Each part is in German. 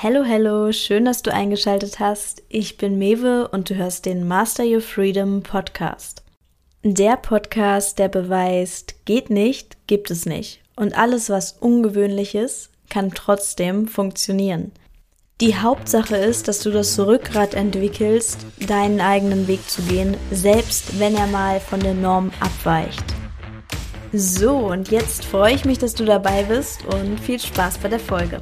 Hello, hello, schön, dass du eingeschaltet hast. Ich bin Mewe und du hörst den Master Your Freedom Podcast. Der Podcast, der beweist, geht nicht, gibt es nicht. Und alles, was ungewöhnlich ist, kann trotzdem funktionieren. Die Hauptsache ist, dass du das Rückgrat entwickelst, deinen eigenen Weg zu gehen, selbst wenn er mal von der Norm abweicht. So, und jetzt freue ich mich, dass du dabei bist und viel Spaß bei der Folge.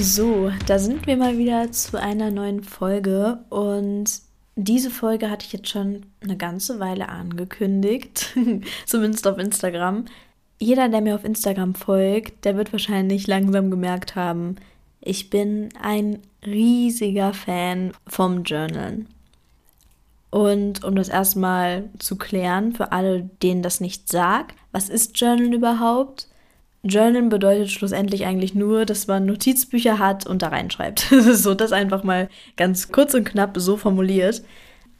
So, da sind wir mal wieder zu einer neuen Folge und diese Folge hatte ich jetzt schon eine ganze Weile angekündigt, zumindest auf Instagram. Jeder, der mir auf Instagram folgt, der wird wahrscheinlich langsam gemerkt haben, ich bin ein riesiger Fan vom Journalen. Und um das erstmal zu klären, für alle, denen das nicht sagt, was ist Journal überhaupt? Journalen bedeutet schlussendlich eigentlich nur, dass man Notizbücher hat und da reinschreibt. so, das einfach mal ganz kurz und knapp so formuliert.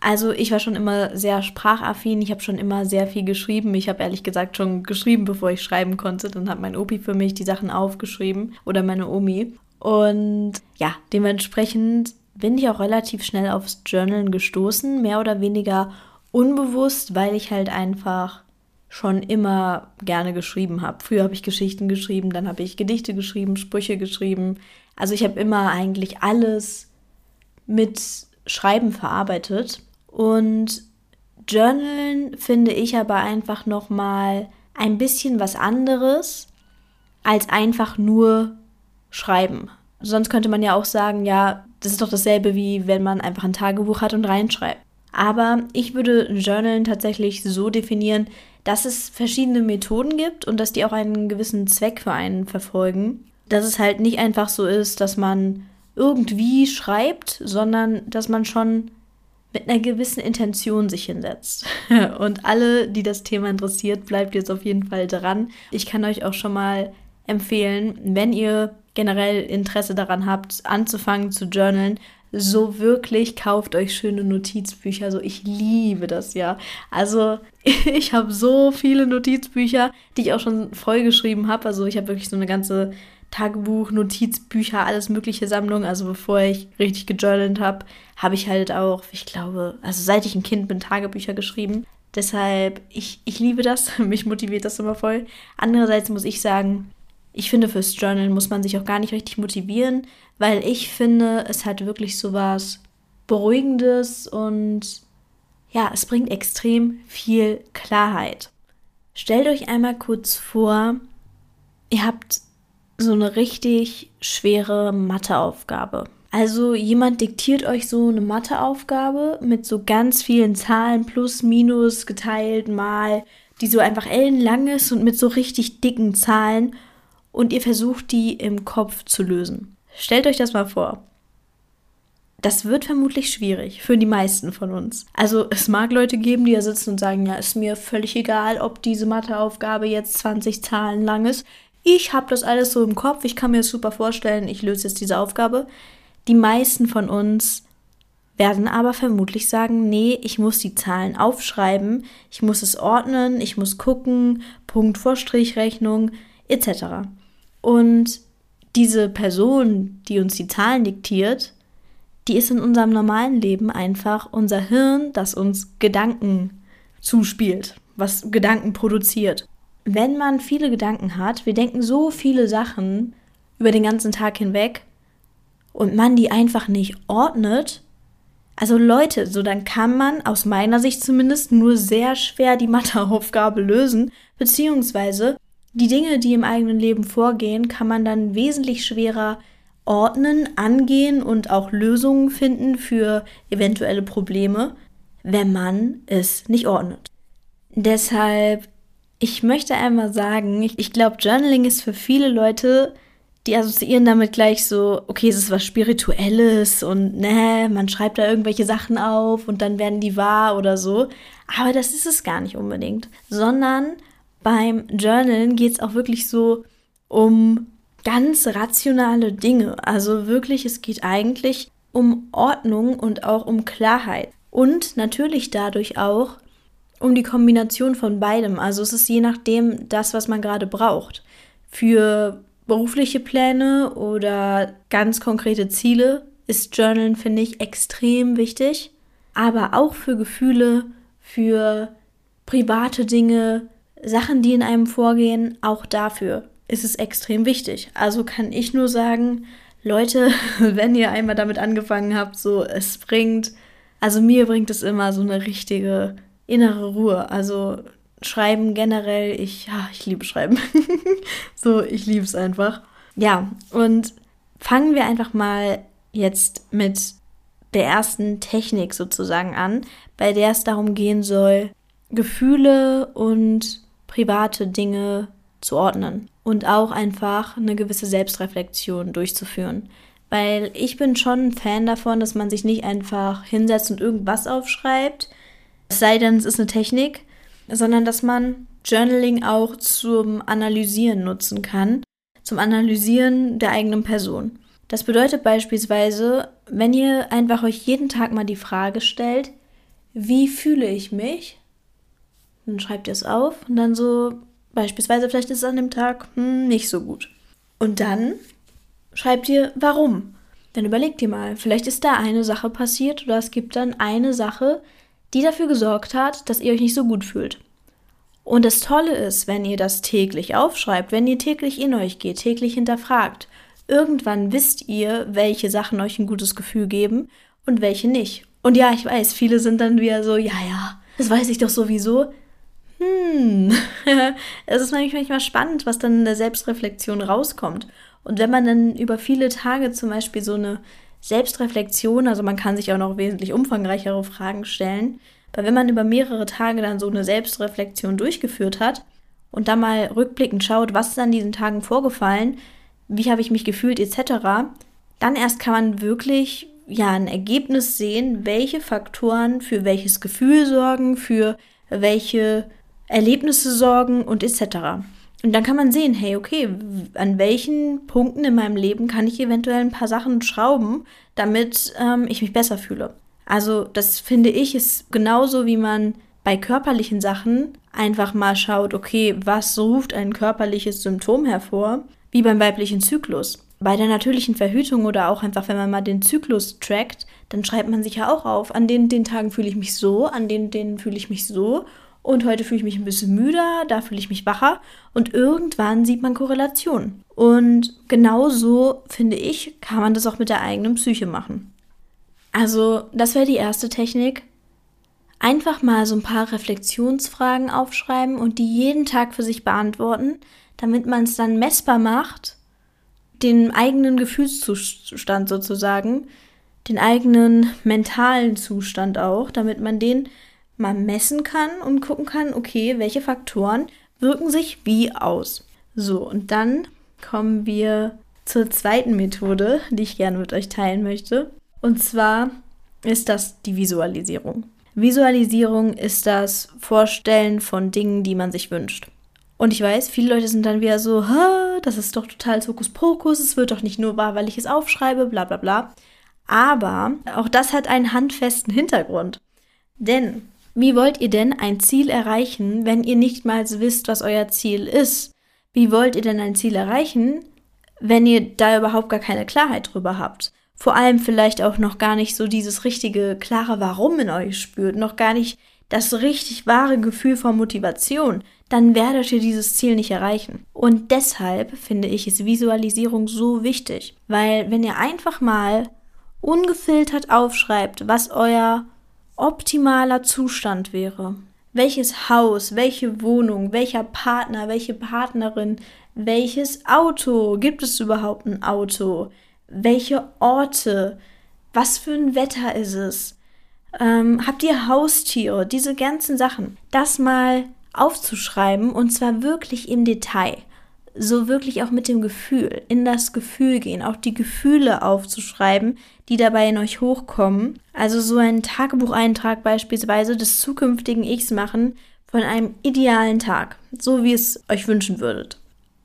Also ich war schon immer sehr sprachaffin, ich habe schon immer sehr viel geschrieben. Ich habe ehrlich gesagt schon geschrieben, bevor ich schreiben konnte. Dann hat mein Opi für mich die Sachen aufgeschrieben oder meine Omi. Und ja, dementsprechend bin ich auch relativ schnell aufs Journalen gestoßen, mehr oder weniger unbewusst, weil ich halt einfach schon immer gerne geschrieben habe. Früher habe ich Geschichten geschrieben, dann habe ich Gedichte geschrieben, Sprüche geschrieben. Also ich habe immer eigentlich alles mit Schreiben verarbeitet und Journalen finde ich aber einfach noch mal ein bisschen was anderes als einfach nur schreiben. Sonst könnte man ja auch sagen, ja, das ist doch dasselbe wie wenn man einfach ein Tagebuch hat und reinschreibt. Aber ich würde Journalen tatsächlich so definieren, dass es verschiedene Methoden gibt und dass die auch einen gewissen Zweck für einen verfolgen. Dass es halt nicht einfach so ist, dass man irgendwie schreibt, sondern dass man schon mit einer gewissen Intention sich hinsetzt. Und alle, die das Thema interessiert, bleibt jetzt auf jeden Fall dran. Ich kann euch auch schon mal empfehlen, wenn ihr generell Interesse daran habt, anzufangen zu journalen, so wirklich kauft euch schöne Notizbücher. Also ich liebe das ja. Also ich habe so viele Notizbücher, die ich auch schon vollgeschrieben habe. Also ich habe wirklich so eine ganze Tagebuch, Notizbücher, alles mögliche Sammlung. Also bevor ich richtig gejournalt habe, habe ich halt auch, ich glaube, also seit ich ein Kind bin, Tagebücher geschrieben. Deshalb, ich, ich liebe das. Mich motiviert das immer voll. Andererseits muss ich sagen, ich finde, fürs Journal muss man sich auch gar nicht richtig motivieren, weil ich finde, es hat wirklich so was Beruhigendes und ja, es bringt extrem viel Klarheit. Stellt euch einmal kurz vor, ihr habt so eine richtig schwere Matheaufgabe. Also jemand diktiert euch so eine Matheaufgabe mit so ganz vielen Zahlen plus, minus, geteilt, mal, die so einfach ellenlang ist und mit so richtig dicken Zahlen und ihr versucht, die im Kopf zu lösen. Stellt euch das mal vor. Das wird vermutlich schwierig für die meisten von uns. Also es mag Leute geben, die da sitzen und sagen, ja, ist mir völlig egal, ob diese Matheaufgabe jetzt 20 Zahlen lang ist. Ich habe das alles so im Kopf, ich kann mir das super vorstellen, ich löse jetzt diese Aufgabe. Die meisten von uns werden aber vermutlich sagen, nee, ich muss die Zahlen aufschreiben, ich muss es ordnen, ich muss gucken, Punkt vor Strichrechnung etc. Und diese Person, die uns die Zahlen diktiert, die ist in unserem normalen Leben einfach unser Hirn, das uns Gedanken zuspielt, was Gedanken produziert. Wenn man viele Gedanken hat, wir denken so viele Sachen über den ganzen Tag hinweg und man die einfach nicht ordnet, also Leute, so dann kann man aus meiner Sicht zumindest nur sehr schwer die Matheaufgabe lösen, beziehungsweise die Dinge, die im eigenen Leben vorgehen, kann man dann wesentlich schwerer ordnen, angehen und auch Lösungen finden für eventuelle Probleme, wenn man es nicht ordnet. Deshalb, ich möchte einmal sagen, ich, ich glaube, Journaling ist für viele Leute, die assoziieren damit gleich so, okay, es ist was Spirituelles und ne, man schreibt da irgendwelche Sachen auf und dann werden die wahr oder so. Aber das ist es gar nicht unbedingt, sondern beim Journalen geht es auch wirklich so um ganz rationale Dinge. Also wirklich, es geht eigentlich um Ordnung und auch um Klarheit. Und natürlich dadurch auch um die Kombination von beidem. Also es ist je nachdem das, was man gerade braucht. Für berufliche Pläne oder ganz konkrete Ziele ist Journalen, finde ich, extrem wichtig. Aber auch für Gefühle, für private Dinge, Sachen, die in einem vorgehen, auch dafür ist es extrem wichtig. Also kann ich nur sagen, Leute, wenn ihr einmal damit angefangen habt, so es bringt, also mir bringt es immer so eine richtige innere Ruhe. Also Schreiben generell, ich, ja, ich liebe Schreiben. so, ich liebe es einfach. Ja, und fangen wir einfach mal jetzt mit der ersten Technik sozusagen an, bei der es darum gehen soll, Gefühle und private Dinge zu ordnen und auch einfach eine gewisse Selbstreflexion durchzuführen. Weil ich bin schon ein Fan davon, dass man sich nicht einfach hinsetzt und irgendwas aufschreibt, es sei denn, es ist eine Technik, sondern dass man Journaling auch zum Analysieren nutzen kann, zum Analysieren der eigenen Person. Das bedeutet beispielsweise, wenn ihr einfach euch jeden Tag mal die Frage stellt, wie fühle ich mich? Dann schreibt ihr es auf und dann so, beispielsweise vielleicht ist es an dem Tag hm, nicht so gut. Und dann schreibt ihr, warum? Dann überlegt ihr mal, vielleicht ist da eine Sache passiert oder es gibt dann eine Sache, die dafür gesorgt hat, dass ihr euch nicht so gut fühlt. Und das Tolle ist, wenn ihr das täglich aufschreibt, wenn ihr täglich in euch geht, täglich hinterfragt, irgendwann wisst ihr, welche Sachen euch ein gutes Gefühl geben und welche nicht. Und ja, ich weiß, viele sind dann wieder so, ja, ja, das weiß ich doch sowieso. Hm, es ist manchmal spannend, was dann in der Selbstreflexion rauskommt. Und wenn man dann über viele Tage zum Beispiel so eine Selbstreflexion, also man kann sich auch noch wesentlich umfangreichere Fragen stellen, weil wenn man über mehrere Tage dann so eine Selbstreflexion durchgeführt hat und dann mal rückblickend schaut, was ist an diesen Tagen vorgefallen, wie habe ich mich gefühlt etc., dann erst kann man wirklich ja ein Ergebnis sehen, welche Faktoren für welches Gefühl sorgen, für welche Erlebnisse sorgen und etc. Und dann kann man sehen, hey, okay, an welchen Punkten in meinem Leben kann ich eventuell ein paar Sachen schrauben, damit ähm, ich mich besser fühle. Also das finde ich ist genauso, wie man bei körperlichen Sachen einfach mal schaut, okay, was ruft ein körperliches Symptom hervor, wie beim weiblichen Zyklus. Bei der natürlichen Verhütung oder auch einfach, wenn man mal den Zyklus trackt, dann schreibt man sich ja auch auf, an den, den Tagen fühle ich mich so, an den, den fühle ich mich so und heute fühle ich mich ein bisschen müder, da fühle ich mich wacher und irgendwann sieht man Korrelationen. Und genauso, finde ich, kann man das auch mit der eigenen Psyche machen. Also, das wäre die erste Technik. Einfach mal so ein paar Reflexionsfragen aufschreiben und die jeden Tag für sich beantworten, damit man es dann messbar macht, den eigenen Gefühlszustand sozusagen, den eigenen mentalen Zustand auch, damit man den mal messen kann und gucken kann, okay, welche Faktoren wirken sich wie aus. So, und dann kommen wir zur zweiten Methode, die ich gerne mit euch teilen möchte. Und zwar ist das die Visualisierung. Visualisierung ist das Vorstellen von Dingen, die man sich wünscht. Und ich weiß, viele Leute sind dann wieder so, das ist doch total Hokuspokus, es wird doch nicht nur wahr, weil ich es aufschreibe, bla bla bla. Aber auch das hat einen handfesten Hintergrund. Denn wie wollt ihr denn ein Ziel erreichen, wenn ihr nicht mal wisst, was euer Ziel ist? Wie wollt ihr denn ein Ziel erreichen, wenn ihr da überhaupt gar keine Klarheit drüber habt? Vor allem vielleicht auch noch gar nicht so dieses richtige, klare Warum in euch spürt, noch gar nicht das richtig wahre Gefühl von Motivation, dann werdet ihr dieses Ziel nicht erreichen. Und deshalb finde ich es Visualisierung so wichtig, weil wenn ihr einfach mal ungefiltert aufschreibt, was euer optimaler Zustand wäre. Welches Haus, welche Wohnung, welcher Partner, welche Partnerin, welches Auto, gibt es überhaupt ein Auto, welche Orte, was für ein Wetter ist es, ähm, habt ihr Haustiere, diese ganzen Sachen, das mal aufzuschreiben und zwar wirklich im Detail. So wirklich auch mit dem Gefühl, in das Gefühl gehen, auch die Gefühle aufzuschreiben, die dabei in euch hochkommen. Also so einen Tagebucheintrag beispielsweise des zukünftigen Ichs machen von einem idealen Tag, so wie es euch wünschen würdet.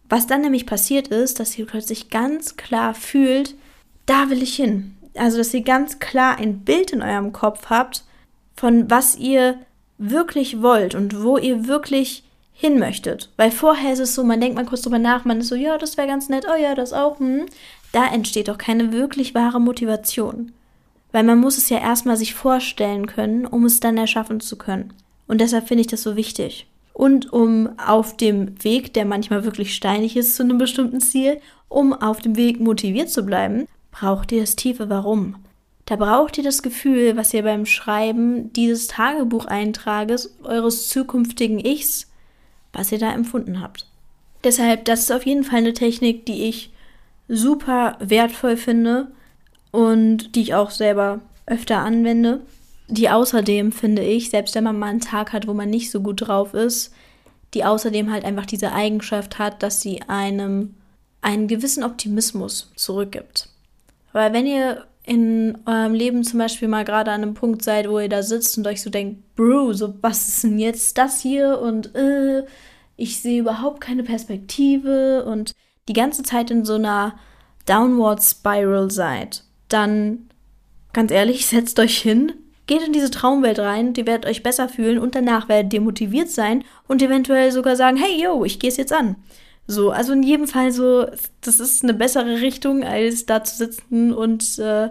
Was dann nämlich passiert ist, dass ihr plötzlich ganz klar fühlt, da will ich hin. Also, dass ihr ganz klar ein Bild in eurem Kopf habt, von was ihr wirklich wollt und wo ihr wirklich hin möchtet. Weil vorher ist es so, man denkt mal kurz drüber nach, man ist so, ja, das wäre ganz nett, oh ja, das auch. Hm. Da entsteht doch keine wirklich wahre Motivation. Weil man muss es ja erstmal sich vorstellen können, um es dann erschaffen zu können. Und deshalb finde ich das so wichtig. Und um auf dem Weg, der manchmal wirklich steinig ist zu einem bestimmten Ziel, um auf dem Weg motiviert zu bleiben, braucht ihr das tiefe Warum. Da braucht ihr das Gefühl, was ihr beim Schreiben dieses Tagebucheintrages eures zukünftigen Ichs, was ihr da empfunden habt. Deshalb, das ist auf jeden Fall eine Technik, die ich super wertvoll finde und die ich auch selber öfter anwende. Die außerdem, finde ich, selbst wenn man mal einen Tag hat, wo man nicht so gut drauf ist, die außerdem halt einfach diese Eigenschaft hat, dass sie einem einen gewissen Optimismus zurückgibt. Weil wenn ihr in eurem Leben zum Beispiel mal gerade an einem Punkt seid, wo ihr da sitzt und euch so denkt, Bro, so was ist denn jetzt das hier und äh, ich sehe überhaupt keine Perspektive und die ganze Zeit in so einer Downward Spiral seid, dann ganz ehrlich, setzt euch hin, geht in diese Traumwelt rein, ihr werdet euch besser fühlen und danach werdet ihr motiviert sein und eventuell sogar sagen, hey yo, ich gehe es jetzt an. So, also in jedem Fall so, das ist eine bessere Richtung, als da zu sitzen und äh,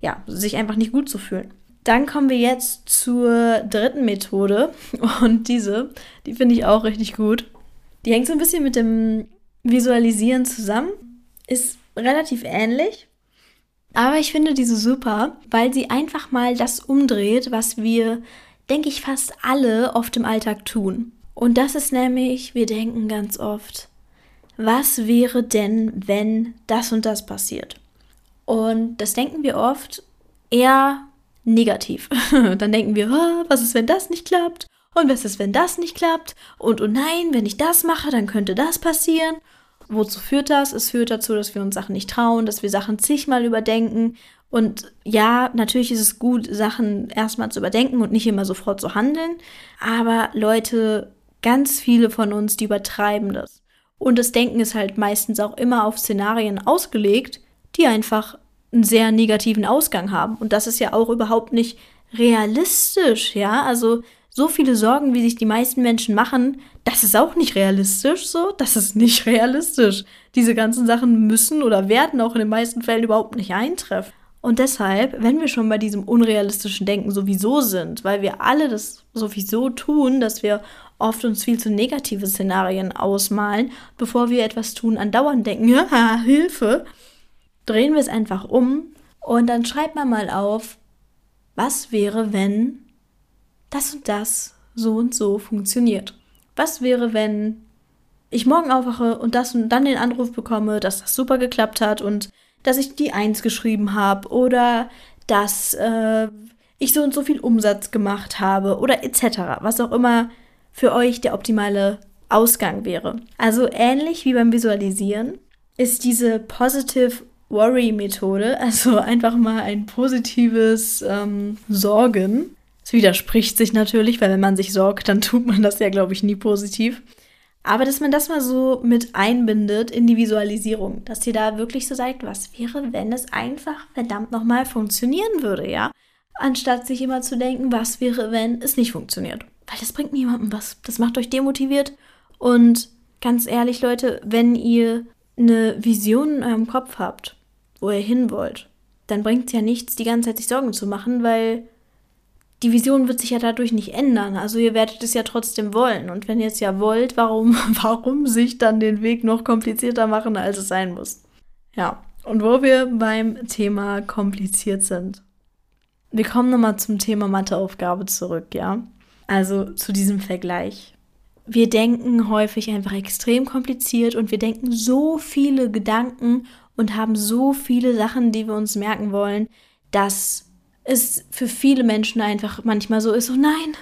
ja, sich einfach nicht gut zu fühlen. Dann kommen wir jetzt zur dritten Methode und diese, die finde ich auch richtig gut. Die hängt so ein bisschen mit dem Visualisieren zusammen, ist relativ ähnlich, aber ich finde diese super, weil sie einfach mal das umdreht, was wir, denke ich, fast alle oft im Alltag tun. Und das ist nämlich, wir denken ganz oft, was wäre denn, wenn das und das passiert? Und das denken wir oft eher negativ. Dann denken wir, oh, was ist, wenn das nicht klappt? Und was ist, wenn das nicht klappt? Und oh nein, wenn ich das mache, dann könnte das passieren. Wozu führt das? Es führt dazu, dass wir uns Sachen nicht trauen, dass wir Sachen zigmal überdenken. Und ja, natürlich ist es gut, Sachen erstmal zu überdenken und nicht immer sofort zu handeln. Aber Leute, ganz viele von uns, die übertreiben das. Und das Denken ist halt meistens auch immer auf Szenarien ausgelegt, die einfach einen sehr negativen Ausgang haben. Und das ist ja auch überhaupt nicht realistisch, ja. Also so viele Sorgen, wie sich die meisten Menschen machen, das ist auch nicht realistisch so. Das ist nicht realistisch. Diese ganzen Sachen müssen oder werden auch in den meisten Fällen überhaupt nicht eintreffen. Und deshalb, wenn wir schon bei diesem unrealistischen Denken sowieso sind, weil wir alle das sowieso tun, dass wir oft uns viel zu negative Szenarien ausmalen, bevor wir etwas tun, andauernd denken, ja, Hilfe, drehen wir es einfach um und dann schreibt man mal auf, was wäre, wenn das und das so und so funktioniert? Was wäre, wenn ich morgen aufwache und das und dann den Anruf bekomme, dass das super geklappt hat und dass ich die Eins geschrieben habe oder dass äh, ich so und so viel Umsatz gemacht habe oder etc. Was auch immer für euch der optimale Ausgang wäre. Also ähnlich wie beim Visualisieren ist diese Positive Worry Methode, also einfach mal ein positives ähm, Sorgen. Es widerspricht sich natürlich, weil wenn man sich sorgt, dann tut man das ja, glaube ich, nie positiv. Aber dass man das mal so mit einbindet in die Visualisierung, dass ihr da wirklich so sagt, was wäre, wenn es einfach verdammt nochmal funktionieren würde, ja? Anstatt sich immer zu denken, was wäre, wenn es nicht funktioniert. Weil das bringt niemandem was. Das macht euch demotiviert. Und ganz ehrlich, Leute, wenn ihr eine Vision in eurem Kopf habt, wo ihr hin wollt, dann bringt es ja nichts, die ganze Zeit sich Sorgen zu machen, weil die Vision wird sich ja dadurch nicht ändern. Also ihr werdet es ja trotzdem wollen. Und wenn ihr es ja wollt, warum, warum sich dann den Weg noch komplizierter machen, als es sein muss? Ja, und wo wir beim Thema kompliziert sind. Wir kommen nochmal zum Thema Matheaufgabe zurück, ja. Also zu diesem Vergleich. Wir denken häufig einfach extrem kompliziert und wir denken so viele Gedanken und haben so viele Sachen, die wir uns merken wollen, dass es für viele Menschen einfach manchmal so ist, oh nein,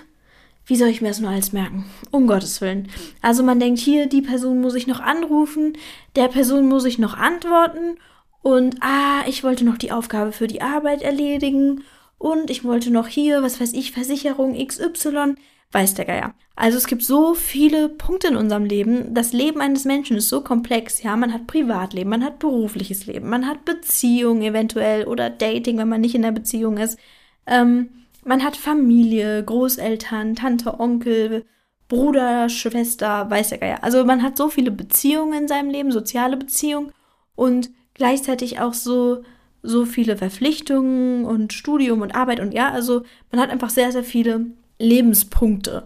wie soll ich mir das nur alles merken? Um Gottes Willen. Also man denkt hier, die Person muss ich noch anrufen, der Person muss ich noch antworten und ah, ich wollte noch die Aufgabe für die Arbeit erledigen und ich wollte noch hier, was weiß ich, Versicherung XY, weiß der Geier. Also es gibt so viele Punkte in unserem Leben. Das Leben eines Menschen ist so komplex. Ja, man hat Privatleben, man hat berufliches Leben, man hat Beziehung eventuell oder Dating, wenn man nicht in der Beziehung ist. Ähm, Man hat Familie, Großeltern, Tante, Onkel, Bruder, Schwester, weiß der Geier. Also man hat so viele Beziehungen in seinem Leben, soziale Beziehungen und gleichzeitig auch so so viele Verpflichtungen und Studium und Arbeit und ja, also man hat einfach sehr sehr viele Lebenspunkte.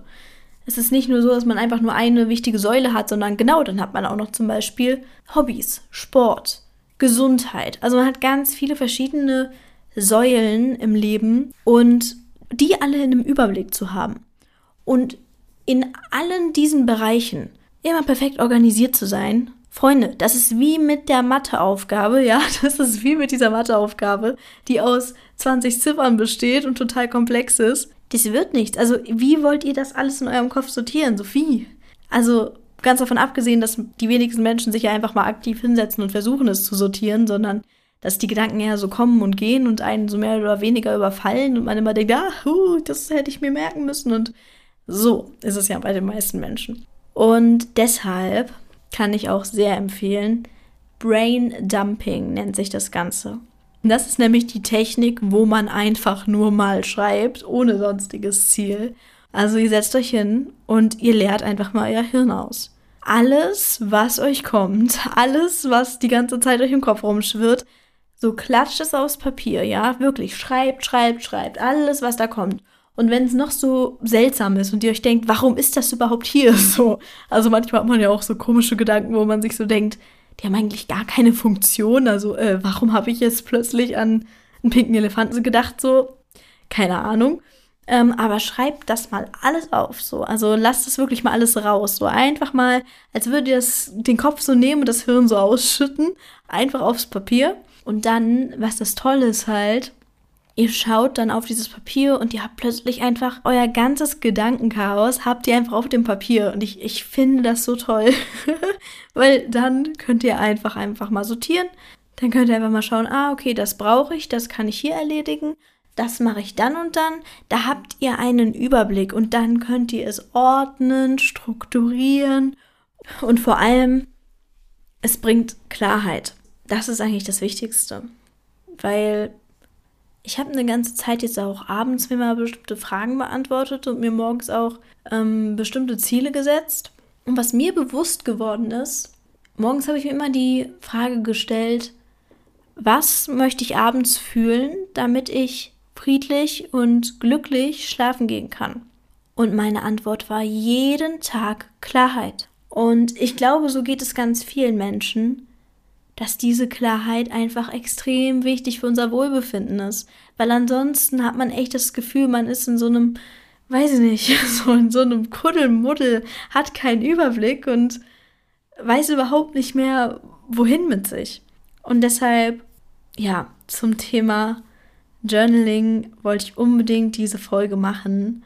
Es ist nicht nur so, dass man einfach nur eine wichtige Säule hat, sondern genau, dann hat man auch noch zum Beispiel Hobbys, Sport, Gesundheit. Also man hat ganz viele verschiedene Säulen im Leben und die alle in einem Überblick zu haben. Und in allen diesen Bereichen immer perfekt organisiert zu sein. Freunde, das ist wie mit der Matheaufgabe, ja, das ist wie mit dieser Matheaufgabe, die aus 20 Ziffern besteht und total komplex ist das wird nichts. Also, wie wollt ihr das alles in eurem Kopf sortieren, Sophie? Also, ganz davon abgesehen, dass die wenigsten Menschen sich ja einfach mal aktiv hinsetzen und versuchen, es zu sortieren, sondern dass die Gedanken eher so kommen und gehen und einen so mehr oder weniger überfallen und man immer denkt, ah, huh, das hätte ich mir merken müssen. Und so ist es ja bei den meisten Menschen. Und deshalb kann ich auch sehr empfehlen, Brain Dumping nennt sich das Ganze. Das ist nämlich die Technik, wo man einfach nur mal schreibt, ohne sonstiges Ziel. Also ihr setzt euch hin und ihr leert einfach mal euer Hirn aus. Alles, was euch kommt, alles, was die ganze Zeit euch im Kopf rumschwirrt, so klatscht es aufs Papier, ja, wirklich, schreibt, schreibt, schreibt, alles, was da kommt. Und wenn es noch so seltsam ist und ihr euch denkt, warum ist das überhaupt hier so? Also manchmal hat man ja auch so komische Gedanken, wo man sich so denkt, die haben eigentlich gar keine Funktion. Also, äh, warum habe ich jetzt plötzlich an einen pinken Elefanten gedacht? So, keine Ahnung. Ähm, aber schreibt das mal alles auf, so. Also lasst das wirklich mal alles raus. So einfach mal, als würdet ihr das, den Kopf so nehmen und das Hirn so ausschütten. Einfach aufs Papier. Und dann, was das Tolle ist halt, Ihr schaut dann auf dieses Papier und ihr habt plötzlich einfach euer ganzes Gedankenchaos, habt ihr einfach auf dem Papier. Und ich, ich finde das so toll. Weil dann könnt ihr einfach, einfach mal sortieren. Dann könnt ihr einfach mal schauen, ah, okay, das brauche ich, das kann ich hier erledigen. Das mache ich dann und dann. Da habt ihr einen Überblick und dann könnt ihr es ordnen, strukturieren und vor allem, es bringt Klarheit. Das ist eigentlich das Wichtigste. Weil ich habe eine ganze Zeit jetzt auch abends mir mal bestimmte Fragen beantwortet und mir morgens auch ähm, bestimmte Ziele gesetzt. Und was mir bewusst geworden ist, morgens habe ich mir immer die Frage gestellt, was möchte ich abends fühlen, damit ich friedlich und glücklich schlafen gehen kann? Und meine Antwort war jeden Tag Klarheit. Und ich glaube, so geht es ganz vielen Menschen, dass diese Klarheit einfach extrem wichtig für unser Wohlbefinden ist. Weil ansonsten hat man echt das Gefühl, man ist in so einem, weiß ich nicht, so in so einem Kuddelmuddel, hat keinen Überblick und weiß überhaupt nicht mehr, wohin mit sich. Und deshalb, ja, zum Thema Journaling wollte ich unbedingt diese Folge machen,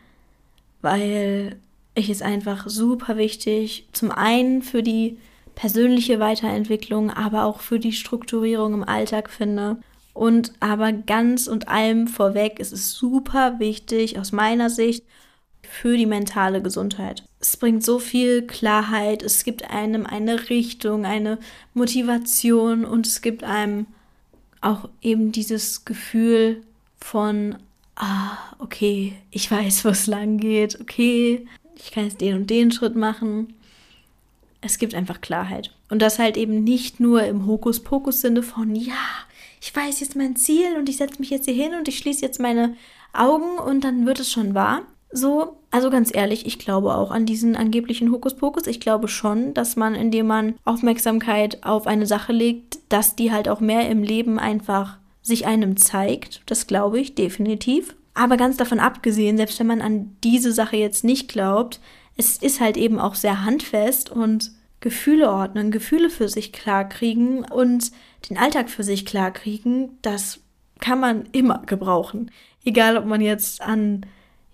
weil ich es einfach super wichtig, zum einen für die persönliche Weiterentwicklung, aber auch für die Strukturierung im Alltag finde. Und aber ganz und allem vorweg, es ist super wichtig aus meiner Sicht für die mentale Gesundheit. Es bringt so viel Klarheit, es gibt einem eine Richtung, eine Motivation und es gibt einem auch eben dieses Gefühl von, ah, okay, ich weiß, wo es lang geht, okay, ich kann jetzt den und den Schritt machen es gibt einfach Klarheit. Und das halt eben nicht nur im Hokuspokus-Sinne von, ja, ich weiß jetzt mein Ziel und ich setze mich jetzt hier hin und ich schließe jetzt meine Augen und dann wird es schon wahr. So, also ganz ehrlich, ich glaube auch an diesen angeblichen Hokuspokus. Ich glaube schon, dass man, indem man Aufmerksamkeit auf eine Sache legt, dass die halt auch mehr im Leben einfach sich einem zeigt. Das glaube ich definitiv. Aber ganz davon abgesehen, selbst wenn man an diese Sache jetzt nicht glaubt, es ist halt eben auch sehr handfest und Gefühle ordnen, Gefühle für sich klarkriegen und den Alltag für sich klarkriegen, das kann man immer gebrauchen. Egal, ob man jetzt an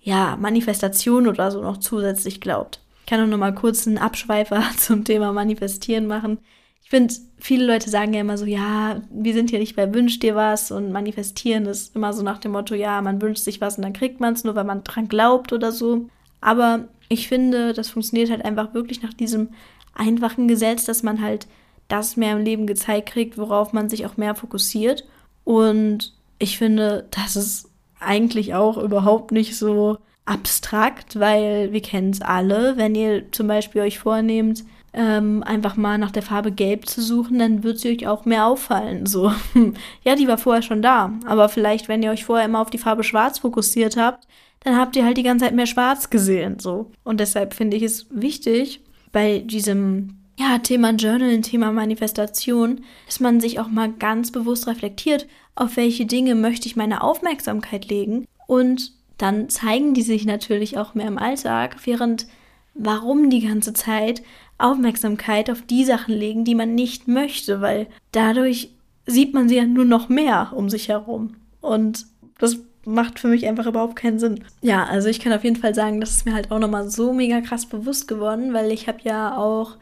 ja, Manifestation oder so noch zusätzlich glaubt. Ich kann auch noch mal kurz einen Abschweifer zum Thema Manifestieren machen. Ich finde, viele Leute sagen ja immer so, ja, wir sind hier nicht bei Wünsch dir was und Manifestieren ist immer so nach dem Motto, ja, man wünscht sich was und dann kriegt man es nur, weil man dran glaubt oder so. Aber ich finde, das funktioniert halt einfach wirklich nach diesem einfachen Gesetz, dass man halt das mehr im Leben gezeigt kriegt, worauf man sich auch mehr fokussiert. Und ich finde, das ist eigentlich auch überhaupt nicht so abstrakt, weil wir kennen es alle. Wenn ihr zum Beispiel euch vornehmt, ähm, einfach mal nach der Farbe Gelb zu suchen, dann wird sie euch auch mehr auffallen. So, ja, die war vorher schon da. Aber vielleicht, wenn ihr euch vorher immer auf die Farbe Schwarz fokussiert habt, dann habt ihr halt die ganze Zeit mehr Schwarz gesehen. So. Und deshalb finde ich es wichtig, bei diesem ja, Thema Journal, Thema Manifestation, dass man sich auch mal ganz bewusst reflektiert, auf welche Dinge möchte ich meine Aufmerksamkeit legen und dann zeigen die sich natürlich auch mehr im Alltag, während warum die ganze Zeit Aufmerksamkeit auf die Sachen legen, die man nicht möchte, weil dadurch sieht man sie ja nur noch mehr um sich herum. Und das macht für mich einfach überhaupt keinen Sinn. Ja, also ich kann auf jeden Fall sagen, das ist mir halt auch nochmal so mega krass bewusst geworden, weil ich habe ja auch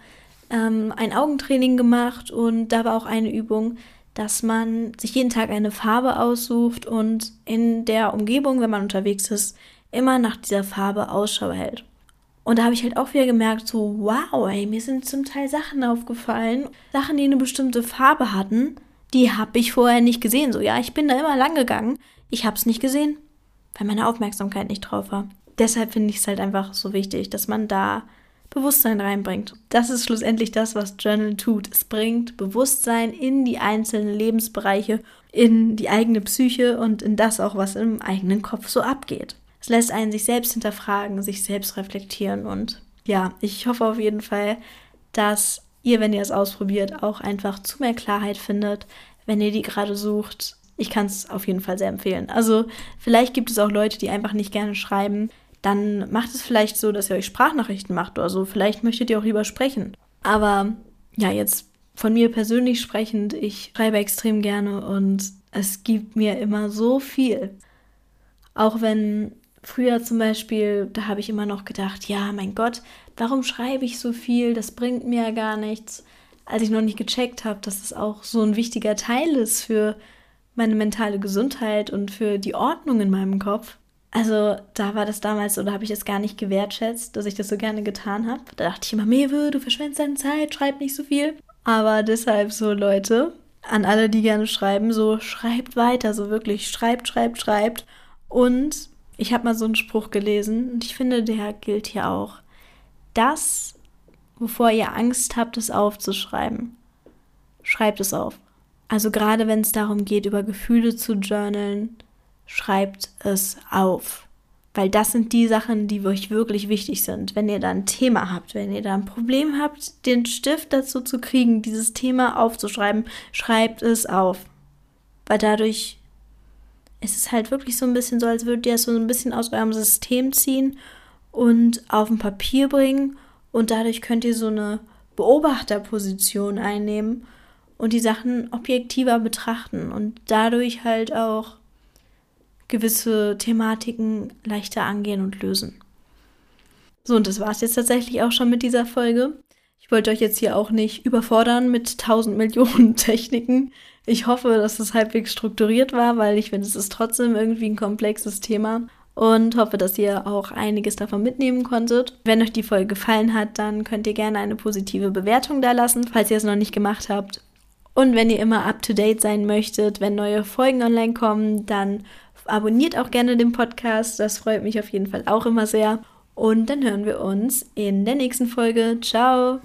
ähm, ein Augentraining gemacht und da war auch eine Übung, dass man sich jeden Tag eine Farbe aussucht und in der Umgebung, wenn man unterwegs ist, immer nach dieser Farbe Ausschau hält. Und da habe ich halt auch wieder gemerkt, so, wow, ey, mir sind zum Teil Sachen aufgefallen, Sachen, die eine bestimmte Farbe hatten, die habe ich vorher nicht gesehen. So, ja, ich bin da immer lang gegangen, ich habe es nicht gesehen, weil meine Aufmerksamkeit nicht drauf war. Deshalb finde ich es halt einfach so wichtig, dass man da Bewusstsein reinbringt. Das ist schlussendlich das, was Journal tut. Es bringt Bewusstsein in die einzelnen Lebensbereiche, in die eigene Psyche und in das auch, was im eigenen Kopf so abgeht. Es lässt einen sich selbst hinterfragen, sich selbst reflektieren und ja, ich hoffe auf jeden Fall, dass ihr, wenn ihr es ausprobiert, auch einfach zu mehr Klarheit findet, wenn ihr die gerade sucht. Ich kann es auf jeden Fall sehr empfehlen. Also vielleicht gibt es auch Leute, die einfach nicht gerne schreiben dann macht es vielleicht so, dass ihr euch Sprachnachrichten macht oder so. Vielleicht möchtet ihr auch lieber sprechen. Aber ja, jetzt von mir persönlich sprechend, ich schreibe extrem gerne und es gibt mir immer so viel. Auch wenn früher zum Beispiel, da habe ich immer noch gedacht, ja, mein Gott, warum schreibe ich so viel? Das bringt mir ja gar nichts. Als ich noch nicht gecheckt habe, dass es auch so ein wichtiger Teil ist für meine mentale Gesundheit und für die Ordnung in meinem Kopf. Also da war das damals so, da habe ich das gar nicht gewertschätzt, dass ich das so gerne getan habe. Da dachte ich immer, Mewe, du verschwendest deine Zeit, schreib nicht so viel. Aber deshalb so, Leute, an alle, die gerne schreiben, so schreibt weiter, so wirklich schreibt, schreibt, schreibt. Und ich habe mal so einen Spruch gelesen und ich finde, der gilt hier auch. Das, wovor ihr Angst habt, es aufzuschreiben, schreibt es auf. Also gerade wenn es darum geht, über Gefühle zu journalen, schreibt es auf. Weil das sind die Sachen, die euch wirklich wichtig sind. Wenn ihr da ein Thema habt, wenn ihr da ein Problem habt, den Stift dazu zu kriegen, dieses Thema aufzuschreiben, schreibt es auf. Weil dadurch ist es halt wirklich so ein bisschen so, als würdet ihr es so ein bisschen aus eurem System ziehen und auf ein Papier bringen. Und dadurch könnt ihr so eine Beobachterposition einnehmen und die Sachen objektiver betrachten und dadurch halt auch gewisse Thematiken leichter angehen und lösen. So, und das war es jetzt tatsächlich auch schon mit dieser Folge. Ich wollte euch jetzt hier auch nicht überfordern mit tausend Millionen Techniken. Ich hoffe, dass es halbwegs strukturiert war, weil ich finde, es ist trotzdem irgendwie ein komplexes Thema und hoffe, dass ihr auch einiges davon mitnehmen konntet. Wenn euch die Folge gefallen hat, dann könnt ihr gerne eine positive Bewertung da lassen, falls ihr es noch nicht gemacht habt. Und wenn ihr immer up to date sein möchtet, wenn neue Folgen online kommen, dann abonniert auch gerne den Podcast. Das freut mich auf jeden Fall auch immer sehr. Und dann hören wir uns in der nächsten Folge. Ciao!